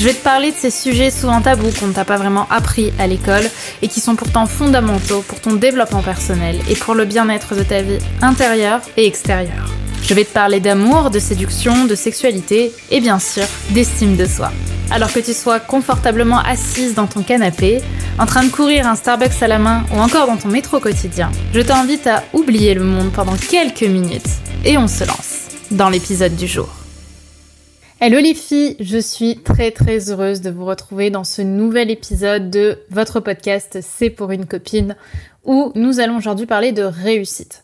Je vais te parler de ces sujets souvent tabous qu'on ne t'a pas vraiment appris à l'école et qui sont pourtant fondamentaux pour ton développement personnel et pour le bien-être de ta vie intérieure et extérieure. Je vais te parler d'amour, de séduction, de sexualité et bien sûr d'estime de soi. Alors que tu sois confortablement assise dans ton canapé, en train de courir un Starbucks à la main ou encore dans ton métro quotidien, je t'invite à oublier le monde pendant quelques minutes et on se lance dans l'épisode du jour. Hello les filles, je suis très très heureuse de vous retrouver dans ce nouvel épisode de votre podcast C'est pour une copine où nous allons aujourd'hui parler de réussite.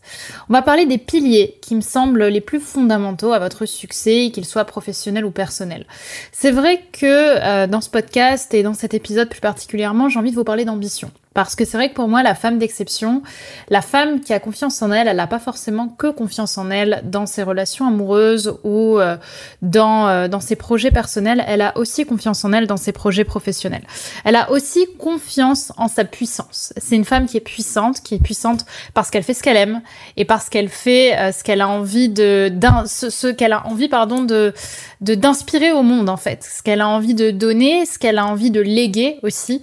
On va parler des piliers qui me semblent les plus fondamentaux à votre succès, qu'ils soient professionnels ou personnels. C'est vrai que euh, dans ce podcast et dans cet épisode plus particulièrement, j'ai envie de vous parler d'ambition. Parce que c'est vrai que pour moi, la femme d'exception, la femme qui a confiance en elle, elle n'a pas forcément que confiance en elle dans ses relations amoureuses ou euh, dans, euh, dans ses projets personnels, elle a aussi confiance en elle dans ses projets professionnels. Elle a aussi confiance en sa puissance. C'est une femme qui est puissante, qui est puissante parce qu'elle fait ce qu'elle aime et parce qu'elle fait euh, ce qu'elle a envie de, ce, ce qu'elle a envie, pardon, de, de d'inspirer au monde en fait, ce qu'elle a envie de donner, ce qu'elle a envie de léguer aussi.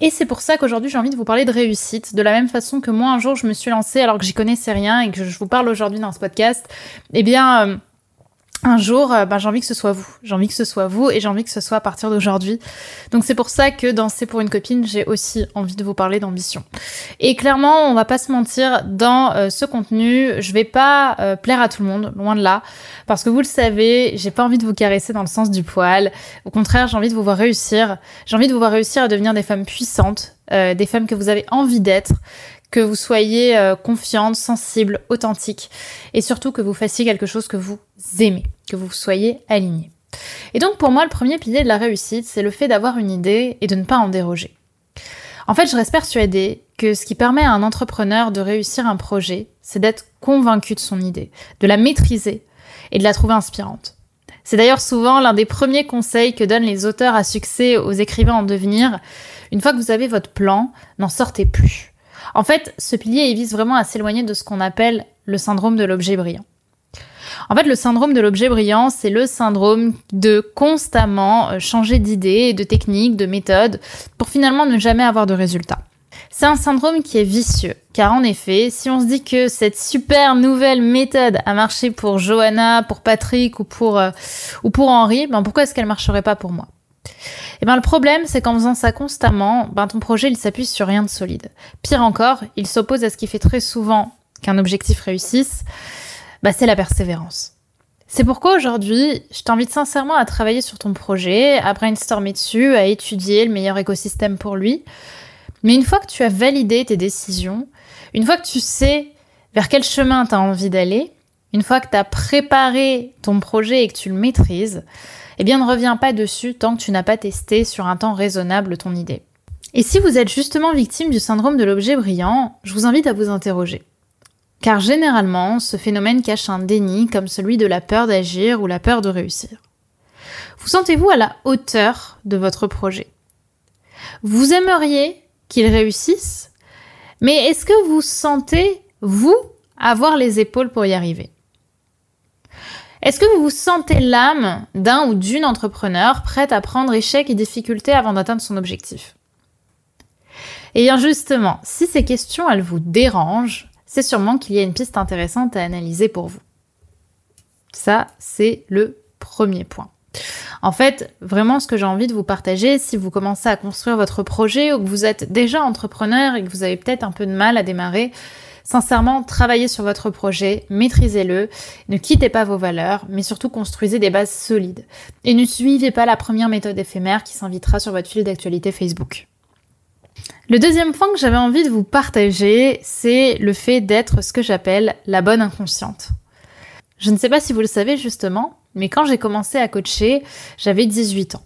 Et c'est pour ça qu'aujourd'hui j'ai envie de vous parler de réussite, de la même façon que moi un jour je me suis lancée alors que j'y connaissais rien et que je vous parle aujourd'hui dans ce podcast. Eh bien euh, un jour, euh, ben, j'ai envie que ce soit vous. J'ai envie que ce soit vous et j'ai envie que ce soit à partir d'aujourd'hui. Donc c'est pour ça que dans C'est pour une copine, j'ai aussi envie de vous parler d'ambition. Et clairement, on va pas se mentir, dans euh, ce contenu, je vais pas euh, plaire à tout le monde, loin de là. Parce que vous le savez, j'ai pas envie de vous caresser dans le sens du poil. Au contraire, j'ai envie de vous voir réussir. J'ai envie de vous voir réussir à devenir des femmes puissantes, des femmes que vous avez envie d'être, que vous soyez euh, confiante, sensible, authentique et surtout que vous fassiez quelque chose que vous aimez, que vous soyez aligné. Et donc pour moi, le premier pilier de la réussite, c'est le fait d'avoir une idée et de ne pas en déroger. En fait, je reste persuadée que ce qui permet à un entrepreneur de réussir un projet, c'est d'être convaincu de son idée, de la maîtriser et de la trouver inspirante. C'est d'ailleurs souvent l'un des premiers conseils que donnent les auteurs à succès aux écrivains en devenir. Une fois que vous avez votre plan, n'en sortez plus. En fait, ce pilier, il vise vraiment à s'éloigner de ce qu'on appelle le syndrome de l'objet brillant. En fait, le syndrome de l'objet brillant, c'est le syndrome de constamment euh, changer d'idée, de technique, de méthode, pour finalement ne jamais avoir de résultat. C'est un syndrome qui est vicieux, car en effet, si on se dit que cette super nouvelle méthode a marché pour Johanna, pour Patrick ou pour, euh, Henri, ben pourquoi est-ce qu'elle marcherait pas pour moi? Eh ben le problème, c'est qu'en faisant ça constamment, ben ton projet il s'appuie sur rien de solide. Pire encore, il s'oppose à ce qui fait très souvent qu'un objectif réussisse, bah c'est la persévérance. C'est pourquoi aujourd'hui, je t'invite sincèrement à travailler sur ton projet, à brainstormer dessus, à étudier le meilleur écosystème pour lui. Mais une fois que tu as validé tes décisions, une fois que tu sais vers quel chemin tu as envie d'aller, une fois que tu as préparé ton projet et que tu le maîtrises, eh bien ne reviens pas dessus tant que tu n'as pas testé sur un temps raisonnable ton idée. Et si vous êtes justement victime du syndrome de l'objet brillant, je vous invite à vous interroger. Car généralement, ce phénomène cache un déni comme celui de la peur d'agir ou la peur de réussir. Vous sentez-vous à la hauteur de votre projet? Vous aimeriez qu'il réussisse, mais est-ce que vous sentez, vous, avoir les épaules pour y arriver? Est-ce que vous vous sentez l'âme d'un ou d'une entrepreneur prête à prendre échec et difficultés avant d'atteindre son objectif? Et bien justement, si ces questions elles vous dérangent, c'est sûrement qu'il y a une piste intéressante à analyser pour vous. Ça, c'est le premier point. En fait, vraiment ce que j'ai envie de vous partager, si vous commencez à construire votre projet ou que vous êtes déjà entrepreneur et que vous avez peut-être un peu de mal à démarrer, Sincèrement, travaillez sur votre projet, maîtrisez-le, ne quittez pas vos valeurs, mais surtout construisez des bases solides. Et ne suivez pas la première méthode éphémère qui s'invitera sur votre fil d'actualité Facebook. Le deuxième point que j'avais envie de vous partager, c'est le fait d'être ce que j'appelle la bonne inconsciente. Je ne sais pas si vous le savez justement, mais quand j'ai commencé à coacher, j'avais 18 ans.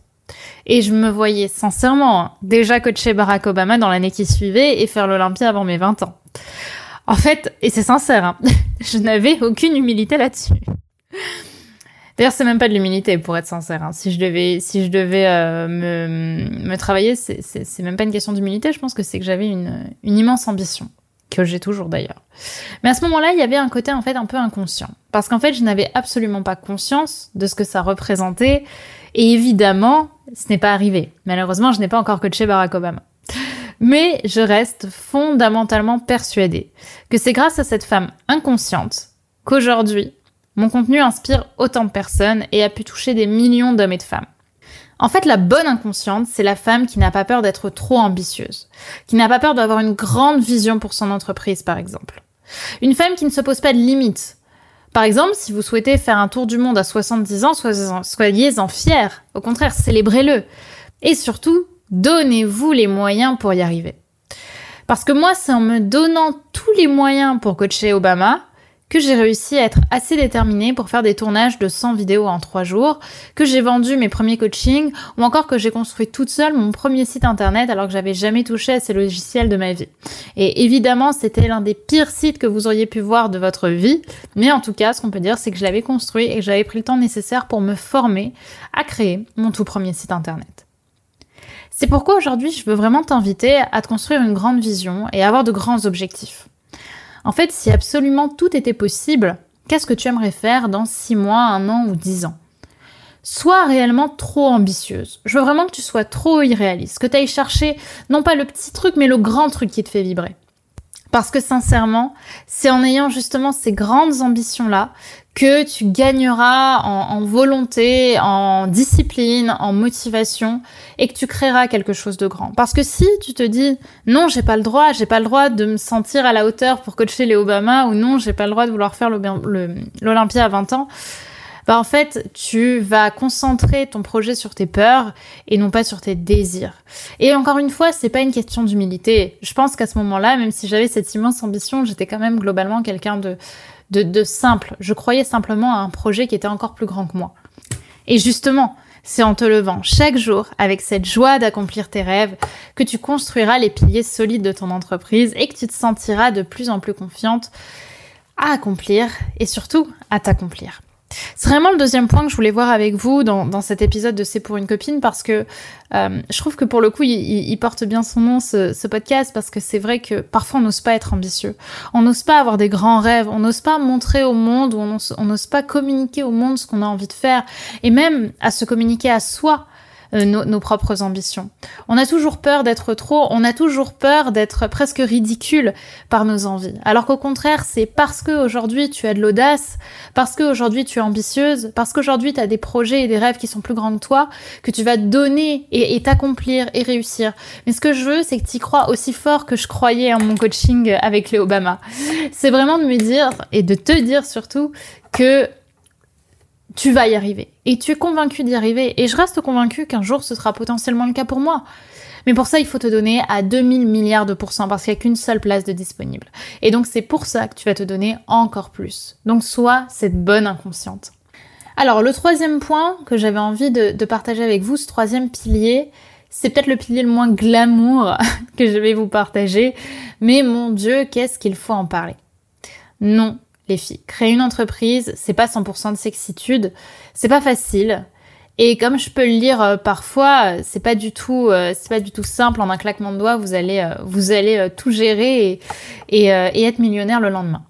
Et je me voyais sincèrement déjà coacher Barack Obama dans l'année qui suivait et faire l'Olympia avant mes 20 ans. En fait, et c'est sincère, hein, je n'avais aucune humilité là-dessus. D'ailleurs, c'est même pas de l'humilité, pour être sincère. Hein. Si je devais, si je devais euh, me, me travailler, c'est même pas une question d'humilité. Je pense que c'est que j'avais une, une immense ambition que j'ai toujours d'ailleurs. Mais à ce moment-là, il y avait un côté en fait un peu inconscient, parce qu'en fait, je n'avais absolument pas conscience de ce que ça représentait, et évidemment, ce n'est pas arrivé. Malheureusement, je n'ai pas encore coaché Barack Obama. Mais je reste fondamentalement persuadée que c'est grâce à cette femme inconsciente qu'aujourd'hui, mon contenu inspire autant de personnes et a pu toucher des millions d'hommes et de femmes. En fait, la bonne inconsciente, c'est la femme qui n'a pas peur d'être trop ambitieuse, qui n'a pas peur d'avoir une grande vision pour son entreprise, par exemple. Une femme qui ne se pose pas de limites. Par exemple, si vous souhaitez faire un tour du monde à 70 ans, soyez-en fiers. Au contraire, célébrez-le. Et surtout, donnez-vous les moyens pour y arriver. Parce que moi, c'est en me donnant tous les moyens pour coacher Obama que j'ai réussi à être assez déterminée pour faire des tournages de 100 vidéos en 3 jours, que j'ai vendu mes premiers coachings, ou encore que j'ai construit toute seule mon premier site internet alors que j'avais jamais touché à ces logiciels de ma vie. Et évidemment, c'était l'un des pires sites que vous auriez pu voir de votre vie, mais en tout cas, ce qu'on peut dire, c'est que je l'avais construit et que j'avais pris le temps nécessaire pour me former à créer mon tout premier site internet. C'est pourquoi aujourd'hui, je veux vraiment t'inviter à te construire une grande vision et avoir de grands objectifs. En fait, si absolument tout était possible, qu'est-ce que tu aimerais faire dans 6 mois, 1 an ou 10 ans? Sois réellement trop ambitieuse. Je veux vraiment que tu sois trop irréaliste, que tu ailles chercher non pas le petit truc, mais le grand truc qui te fait vibrer. Parce que sincèrement, c'est en ayant justement ces grandes ambitions-là que tu gagneras en, volonté, en discipline, en motivation et que tu créeras quelque chose de grand. Parce que si tu te dis non, j'ai pas le droit, j'ai pas le droit de me sentir à la hauteur pour coacher les Obama ou non, j'ai pas le droit de vouloir faire l'Olympia à 20 ans, bah en fait, tu vas concentrer ton projet sur tes peurs et non pas sur tes désirs. Et encore une fois, c'est pas une question d'humilité. Je pense qu'à ce moment-là, même si j'avais cette immense ambition, j'étais quand même globalement quelqu'un de de, simple. Je croyais simplement à un projet qui était encore plus grand que moi. Et justement, c'est en te levant chaque jour avec cette joie d'accomplir tes rêves que tu construiras les piliers solides de ton entreprise et que tu te sentiras de plus en plus confiante à accomplir et surtout à t'accomplir. C'est vraiment le deuxième point que je voulais voir avec vous dans, cet épisode de C'est pour une copine parce que euh, je trouve que pour le coup, il, porte bien son nom, ce, podcast, parce que c'est vrai que parfois on n'ose pas être ambitieux. On n'ose pas avoir des grands rêves, on n'ose pas montrer au monde, on n'ose pas communiquer au monde ce qu'on a envie de faire, et même à se communiquer à soi. Euh, nos, propres ambitions. On a toujours peur d'être trop, on a toujours peur d'être presque ridicule par nos envies. Alors qu'au contraire, c'est parce que aujourd'hui tu as de l'audace, parce que aujourd'hui tu es ambitieuse, parce qu'aujourd'hui tu as des projets et des rêves qui sont plus grands que toi, que tu vas donner et t'accomplir et réussir. Mais ce que je veux, c'est que tu crois aussi fort que je croyais en mon coaching avec les Obama. C'est vraiment de me dire et de te dire surtout que tu vas y arriver. Et tu es convaincu d'y arriver. Et je reste convaincu qu'un jour ce sera potentiellement le cas pour moi. Mais pour ça, il faut te donner à 2000 milliards de pourcents parce qu'il n'y a qu'une seule place de disponible. Et donc c'est pour ça que tu vas te donner encore plus. Donc sois cette bonne inconsciente. Alors le troisième point que j'avais envie de, de, partager avec vous, ce troisième pilier, c'est peut-être le pilier le moins glamour que je vais vous partager, mais mon Dieu, qu'est-ce qu'il faut en parler? Non, les filles. Créer une entreprise, c'est pas 100% de sexitude, c'est pas facile. Et comme je peux le lire euh, parfois, c'est pas du tout, euh, c'est pas du tout simple. En un claquement de doigts, vous allez, euh, vous allez tout gérer et, être millionnaire le lendemain.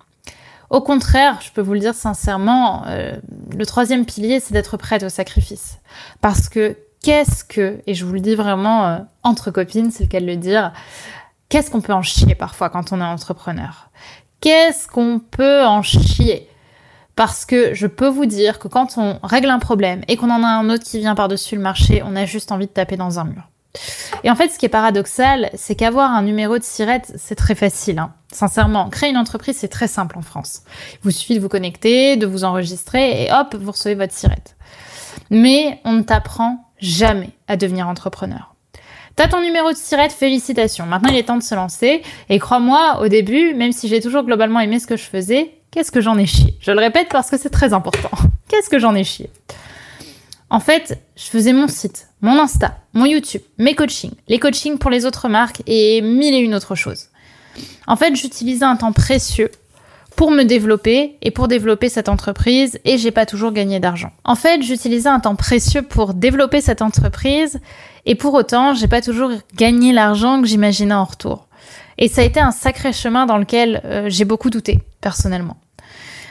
Au contraire, je peux vous le dire sincèrement, le troisième pilier, c'est d'être prête au sacrifice. Parce que qu'est-ce que, et je vous le dis vraiment entre copines, c'est le cas de le dire, qu'est-ce qu'on peut en chier parfois quand on est entrepreneur? Qu'est-ce qu'on peut en chier? Parce que je peux vous dire que quand on règle un problème et qu'on en a un autre qui vient par-dessus le marché, on a juste envie de taper dans un mur. Et en fait, ce qui est paradoxal, c'est qu'avoir un numéro de sirette, c'est très facile. Hein. Sincèrement, créer une entreprise, c'est très simple en France. Il vous suffit de vous connecter, de vous enregistrer et hop, vous recevez votre sirette. Mais on ne t'apprend jamais à devenir entrepreneur. T'as ton numéro de sirette, félicitations. Maintenant, il est temps de se lancer. Et crois-moi, au début, même si j'ai toujours globalement aimé ce que je faisais, qu'est-ce que j'en ai chié? Je le répète parce que c'est très important. qu'est-ce que j'en ai chié? En fait, je faisais mon site, mon Insta, mon YouTube, mes coachings, les coachings pour les autres marques et mille et une autres choses. En fait, j'utilisais un temps précieux pour me développer et pour développer cette entreprise et j'ai pas toujours gagné d'argent. En fait, j'utilisais un temps précieux pour développer cette entreprise et pour autant, j'ai pas toujours gagné l'argent que j'imaginais en retour. Et ça a été un sacré chemin dans lequel euh, j'ai beaucoup douté, personnellement.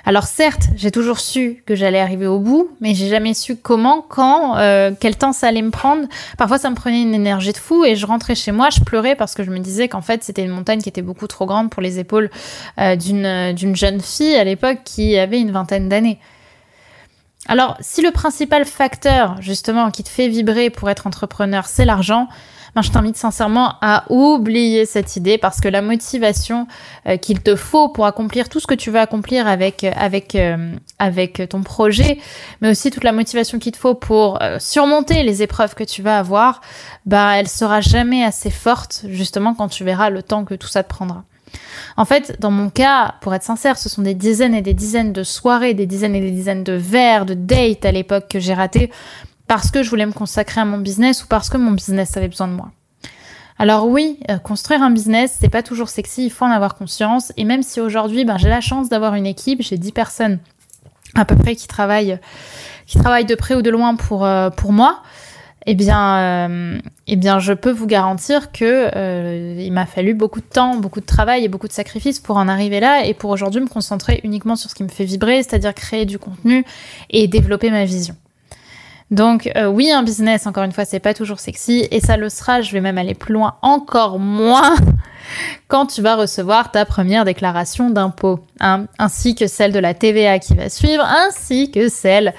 Alors certes, j'ai toujours su que j'allais arriver au bout, mais j'ai jamais su comment, quand, euh, quel temps ça allait me prendre. Parfois, ça me prenait une énergie de fou et je rentrais chez moi, je pleurais parce que je me disais qu'en fait, c'était une montagne qui était beaucoup trop grande pour les épaules euh, d'une d'une jeune fille à l'époque qui avait une vingtaine d'années. Alors, si le principal facteur, justement, qui te fait vibrer pour être entrepreneur, c'est l'argent, ben, je t'invite sincèrement à oublier cette idée parce que la motivation euh, qu'il te faut pour accomplir tout ce que tu veux accomplir avec avec euh, avec ton projet, mais aussi toute la motivation qu'il te faut pour euh, surmonter les épreuves que tu vas avoir, ben elle sera jamais assez forte justement quand tu verras le temps que tout ça te prendra. En fait, dans mon cas, pour être sincère, ce sont des dizaines et des dizaines de soirées, des dizaines et des dizaines de verres, de dates à l'époque que j'ai raté parce que je voulais me consacrer à mon business ou parce que mon business avait besoin de moi. Alors oui, euh, construire un business, c'est pas toujours sexy, il faut en avoir conscience. Et même si aujourd'hui, ben, j'ai la chance d'avoir une équipe, j'ai 10 personnes à peu près qui travaillent, qui travaillent de près ou de loin pour, euh, pour moi, eh bien, euh, eh bien, je peux vous garantir que il m'a fallu beaucoup de temps, beaucoup de travail et beaucoup de sacrifices pour en arriver là et pour aujourd'hui me concentrer uniquement sur ce qui me fait vibrer, c'est-à-dire créer du contenu et développer ma vision. Donc euh, oui, un business, encore une fois, c'est pas toujours sexy et ça le sera, je vais même aller plus loin, encore moins quand tu vas recevoir ta première déclaration d'impôt, hein, ainsi que celle de la TVA qui va suivre, ainsi que celle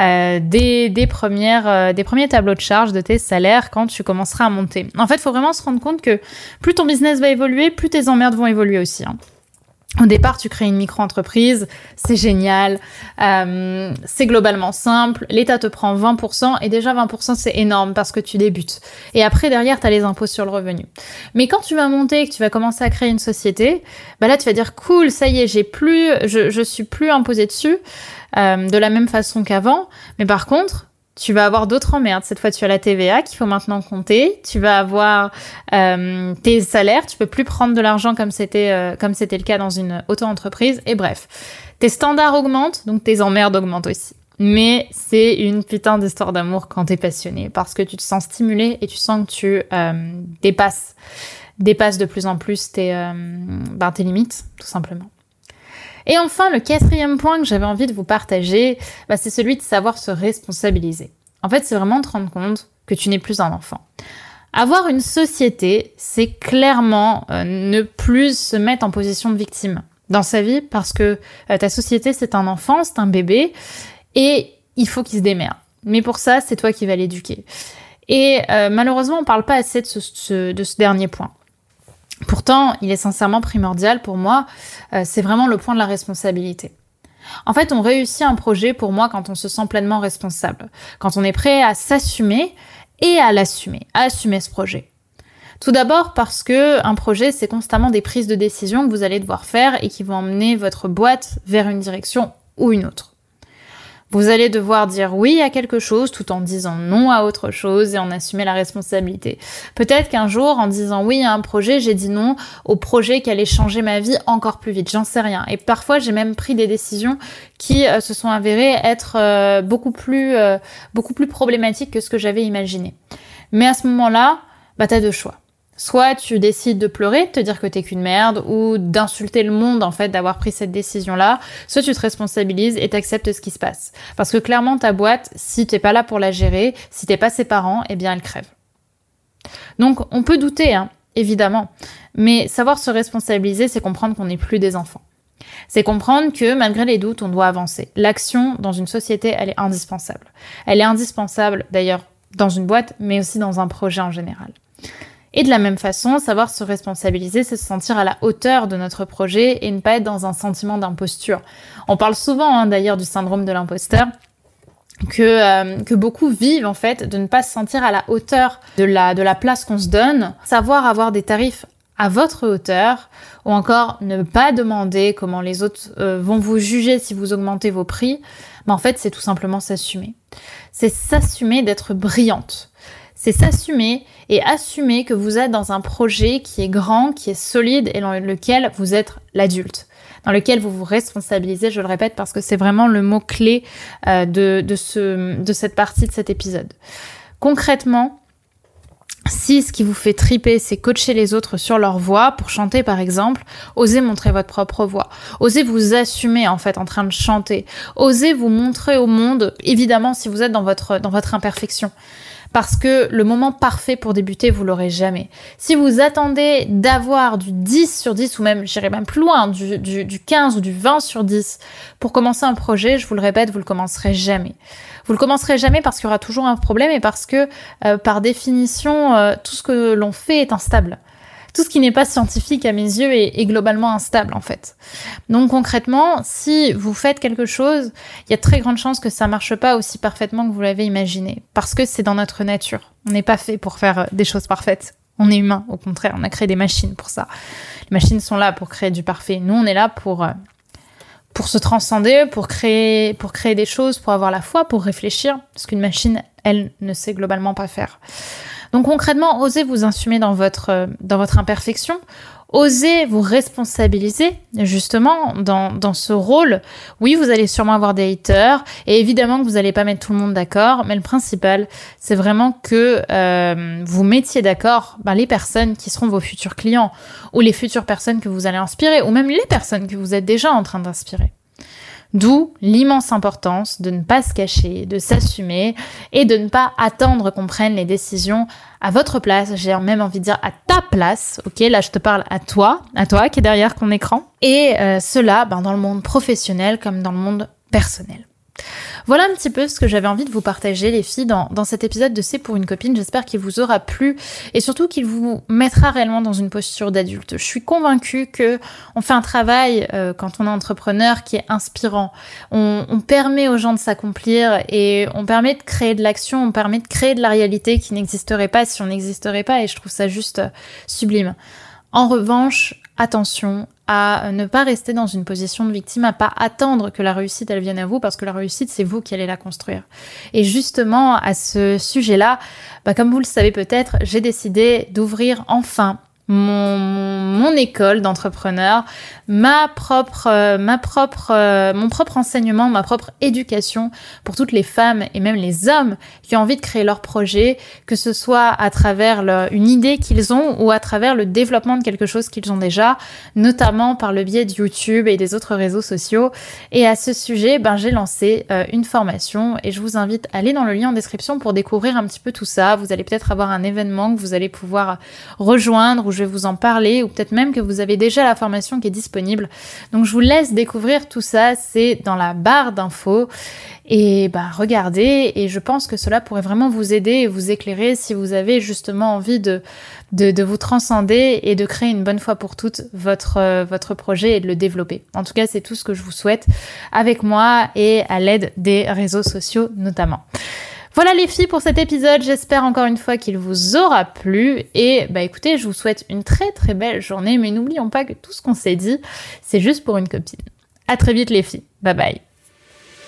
euh, euh, des premiers tableaux de charge de tes salaires quand tu commenceras à monter. En fait, il faut vraiment se rendre compte que plus ton business va évoluer, plus tes emmerdes vont évoluer aussi. Hein. Au départ, tu crées une micro-entreprise, c'est génial, euh, c'est globalement simple, l'État te prend 20% et déjà 20% c'est énorme parce que tu débutes. Et après, derrière, tu as les impôts sur le revenu. Mais quand tu vas monter et que tu vas commencer à créer une société, bah là, tu vas dire cool, ça y est, j'ai plus, je, je suis plus imposé dessus euh, de la même façon qu'avant. Mais par contre, tu vas avoir d'autres emmerdes. Cette fois, tu as la TVA qu'il faut maintenant compter. Tu vas avoir euh, tes salaires. Tu peux plus prendre de l'argent comme c'était euh, comme c'était le cas dans une auto-entreprise. Et bref, tes standards augmentent, donc tes emmerdes augmentent aussi. Mais c'est une putain d'histoire d'amour quand t'es passionné, parce que tu te sens stimulé et tu sens que tu euh, dépasses, dépasses de plus en plus tes, ben, tes limites, tout simplement. Et enfin, le quatrième point que j'avais envie de vous partager, bah, c'est celui de savoir se responsabiliser. En fait, c'est vraiment te rendre compte que tu n'es plus un enfant. Avoir une société, c'est clairement euh, ne plus se mettre en position de victime dans sa vie parce que euh, ta société, c'est un enfant, c'est un bébé et il faut qu'il se démerde. Mais pour ça, c'est toi qui vas l'éduquer. Et euh, malheureusement, on parle pas assez de ce dernier point. Pourtant, il est sincèrement primordial pour moi, euh, c'est vraiment le point de la responsabilité. En fait, on réussit un projet pour moi quand on se sent pleinement responsable, quand on est prêt à s'assumer et à l'assumer, à assumer ce projet. Tout d'abord parce que un projet, c'est constamment des prises de décision que vous allez devoir faire et qui vont emmener votre boîte vers une direction ou une autre. Vous allez devoir dire oui à quelque chose tout en disant non à autre chose et en assumer la responsabilité. Peut-être qu'un jour, en disant oui à un projet, j'ai dit non au projet qui allait changer ma vie encore plus vite. J'en sais rien. Et parfois, j'ai même pris des décisions qui euh, se sont avérées être euh, beaucoup plus, euh, beaucoup plus problématiques que ce que j'avais imaginé. Mais à ce moment-là, bah, t'as deux choix. Soit tu décides de pleurer, de te dire que t'es qu'une merde, ou d'insulter le monde en fait d'avoir pris cette décision-là. Soit tu te responsabilises et t'acceptes ce qui se passe. Parce que clairement ta boîte, si t'es pas là pour la gérer, si t'es pas ses parents, eh bien elle crève. Donc on peut douter, hein, évidemment. Mais savoir se responsabiliser, c'est comprendre qu'on n'est plus des enfants. C'est comprendre que malgré les doutes, on doit avancer. L'action dans une société, elle est indispensable. Elle est indispensable d'ailleurs dans une boîte, mais aussi dans un projet en général. Et de la même façon, savoir se responsabiliser, c'est se sentir à la hauteur de notre projet et ne pas être dans un sentiment d'imposture. On parle souvent hein, d'ailleurs du syndrome de l'imposteur. Que, euh, que beaucoup vivent en fait de ne pas se sentir à la hauteur de la, de la place qu'on se donne, savoir avoir des tarifs à votre hauteur ou encore ne pas demander comment les autres euh, vont vous juger si vous augmentez vos prix, mais en fait c'est tout simplement s'assumer. C'est s'assumer d'être brillante. C'est s'assumer et assumer que vous êtes dans un projet qui est grand, qui est solide et dans lequel vous êtes l'adulte dans lequel vous vous responsabilisez, je le répète, parce que c'est vraiment le mot-clé euh, de, de, ce, de cette partie de cet épisode. Concrètement, si ce qui vous fait triper, c'est coacher les autres sur leur voix, pour chanter par exemple, osez montrer votre propre voix. Osez vous assumer en fait en train de chanter. Osez vous montrer au monde, évidemment si vous êtes dans votre, dans votre imperfection parce que le moment parfait pour débuter, vous l'aurez jamais. Si vous attendez d'avoir du 10 sur 10 ou même, j'irai même plus loin, du, du, 15 ou du 20 sur 10 pour commencer un projet, je vous le répète, vous le commencerez jamais. Vous le commencerez jamais parce qu'il y aura toujours un problème et parce que, euh, par définition, euh, tout ce que l'on fait est instable tout ce qui n'est pas scientifique à mes yeux est, globalement instable en fait. Donc concrètement, si vous faites quelque chose, il y a très grande chance que ça marche pas aussi parfaitement que vous l'avez imaginé, parce que c'est dans notre nature. On n'est pas fait pour faire des choses parfaites. On est humain, au contraire, on a créé des machines pour ça. Les machines sont là pour créer du parfait. Nous, on est là pour pour se transcender, pour créer pour créer des choses, pour avoir la foi, pour réfléchir, parce qu'une machine, elle ne sait globalement pas faire. Donc concrètement, osez vous assumer dans votre, euh, dans votre imperfection, osez vous responsabiliser justement dans, dans ce rôle. Oui, vous allez sûrement avoir des haters et évidemment que vous n'allez pas mettre tout le monde d'accord, mais le principal, c'est vraiment que euh, vous mettiez d'accord ben, les personnes qui seront vos futurs clients ou les futures personnes que vous allez inspirer ou même les personnes que vous êtes déjà en train d'inspirer. D'où l'immense importance de ne pas se cacher, de s'assumer et de ne pas attendre qu'on prenne les décisions à votre place, j'ai même envie de dire à ta place, ok? Là, je te parle à toi, à toi qui est derrière ton écran. Et euh, cela ben, dans le monde professionnel comme dans le monde personnel. Voilà un petit peu ce que j'avais envie de vous partager, les filles, dans, dans cet épisode de C'est pour une copine. J'espère qu'il vous aura plu et surtout qu'il vous mettra réellement dans une posture d'adulte. Je suis convaincue que on fait un travail euh, quand on est entrepreneur qui est inspirant. On, on permet aux gens de s'accomplir et on permet de créer de l'action, on permet de créer de la réalité qui n'existerait pas si on n'existerait pas et je trouve ça juste euh, sublime. En revanche, attention à ne pas rester dans une position de victime, à pas attendre que la réussite elle vienne à vous parce que la réussite c'est vous qui allez la construire. Et justement à ce sujet-là, bah, comme vous le savez peut-être, j'ai décidé d'ouvrir enfin mon, mon, école d'entrepreneur, ma propre, euh, ma propre, euh, mon propre enseignement, ma propre éducation pour toutes les femmes et même les hommes qui ont envie de créer leur projet, que ce soit à travers une idée qu'ils ont ou à travers le développement de quelque chose qu'ils ont déjà, notamment par le biais de YouTube et des autres réseaux sociaux. Et à ce sujet, ben, j'ai lancé euh, une formation et je vous invite à aller dans le lien en description pour découvrir un petit peu tout ça. Vous allez peut-être avoir un événement que vous allez pouvoir rejoindre ou je vous en parler ou peut-être même que vous avez déjà la formation qui est disponible. Donc je vous laisse découvrir tout ça, c'est dans la barre d'infos et bah regardez et je pense que cela pourrait vraiment vous aider et vous éclairer si vous avez justement envie de, de, vous transcender et de créer une bonne fois pour toutes votre, euh, votre projet et de le développer. En tout cas, c'est tout ce que je vous souhaite avec moi et à l'aide des réseaux sociaux notamment. Voilà les filles pour cet épisode, j'espère encore une fois qu'il vous aura plu et bah écoutez, je vous souhaite une très très belle journée mais n'oublions pas que tout ce qu'on s'est dit, c'est juste pour une copine. À très vite les filles. Bye bye.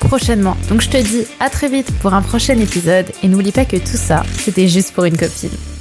prochainement. Donc je te dis à très vite pour un prochain épisode et n'oublie pas que tout ça, c'était juste pour une copine.